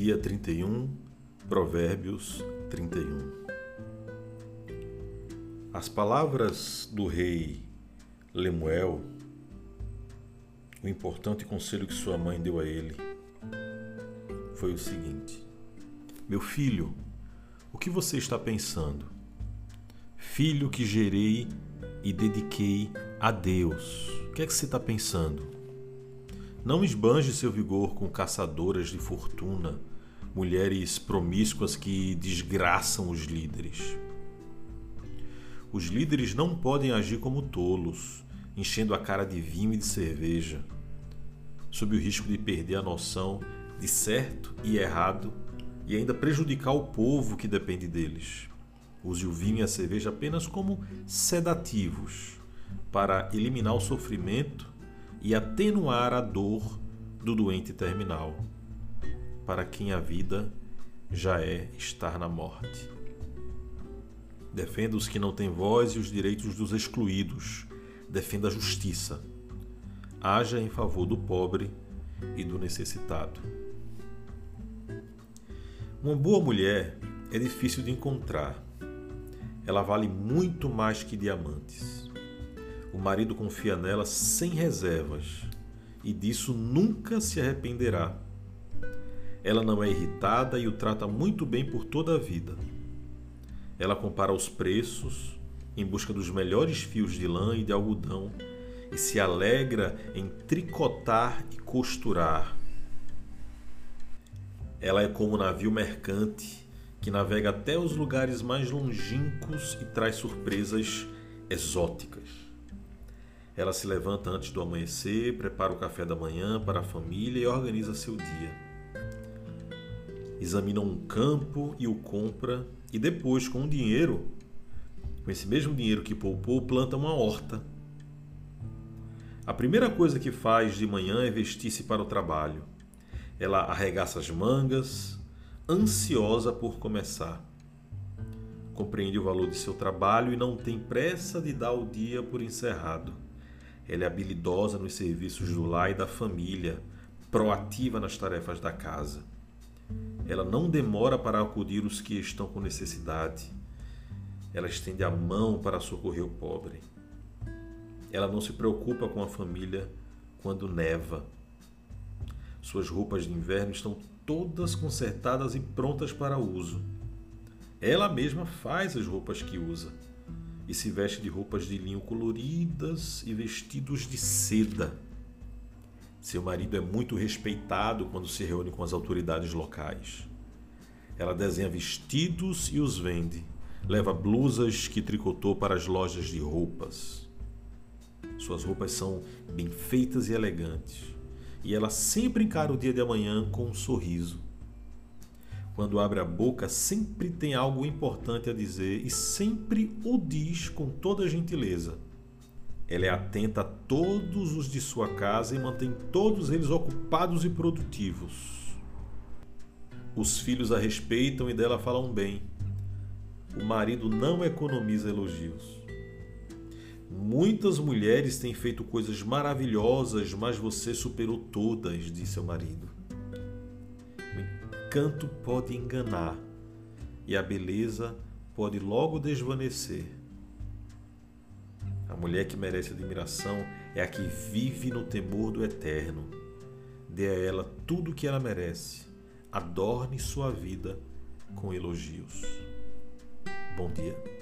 31, Provérbios 31. As palavras do rei Lemuel, o importante conselho que sua mãe deu a ele, foi o seguinte: Meu filho, o que você está pensando? Filho que gerei e dediquei a Deus, o que é que você está pensando? Não esbanje seu vigor com caçadoras de fortuna, mulheres promíscuas que desgraçam os líderes. Os líderes não podem agir como tolos, enchendo a cara de vinho e de cerveja, sob o risco de perder a noção de certo e errado e ainda prejudicar o povo que depende deles. Use o vinho e a cerveja apenas como sedativos para eliminar o sofrimento e atenuar a dor do doente terminal, para quem a vida já é estar na morte. Defenda os que não têm voz e os direitos dos excluídos. Defenda a justiça. Haja em favor do pobre e do necessitado. Uma boa mulher é difícil de encontrar. Ela vale muito mais que diamantes. O marido confia nela sem reservas e disso nunca se arrependerá. Ela não é irritada e o trata muito bem por toda a vida. Ela compara os preços em busca dos melhores fios de lã e de algodão e se alegra em tricotar e costurar. Ela é como um navio mercante que navega até os lugares mais longínquos e traz surpresas exóticas. Ela se levanta antes do amanhecer, prepara o café da manhã para a família e organiza seu dia. Examina um campo e o compra, e depois, com o dinheiro, com esse mesmo dinheiro que poupou, planta uma horta. A primeira coisa que faz de manhã é vestir-se para o trabalho. Ela arregaça as mangas, ansiosa por começar. Compreende o valor de seu trabalho e não tem pressa de dar o dia por encerrado. Ela é habilidosa nos serviços do lar e da família, proativa nas tarefas da casa. Ela não demora para acudir os que estão com necessidade. Ela estende a mão para socorrer o pobre. Ela não se preocupa com a família quando neva. Suas roupas de inverno estão todas consertadas e prontas para uso. Ela mesma faz as roupas que usa e se veste de roupas de linho coloridas e vestidos de seda. Seu marido é muito respeitado quando se reúne com as autoridades locais. Ela desenha vestidos e os vende. Leva blusas que tricotou para as lojas de roupas. Suas roupas são bem feitas e elegantes. E ela sempre encara o dia de amanhã com um sorriso quando abre a boca, sempre tem algo importante a dizer e sempre o diz com toda gentileza. Ela é atenta a todos os de sua casa e mantém todos eles ocupados e produtivos. Os filhos a respeitam e dela falam bem. O marido não economiza elogios. Muitas mulheres têm feito coisas maravilhosas, mas você superou todas, disse ao marido encanto pode enganar e a beleza pode logo desvanecer. A mulher que merece admiração é a que vive no temor do eterno. Dê a ela tudo o que ela merece. Adorne sua vida com elogios. Bom dia.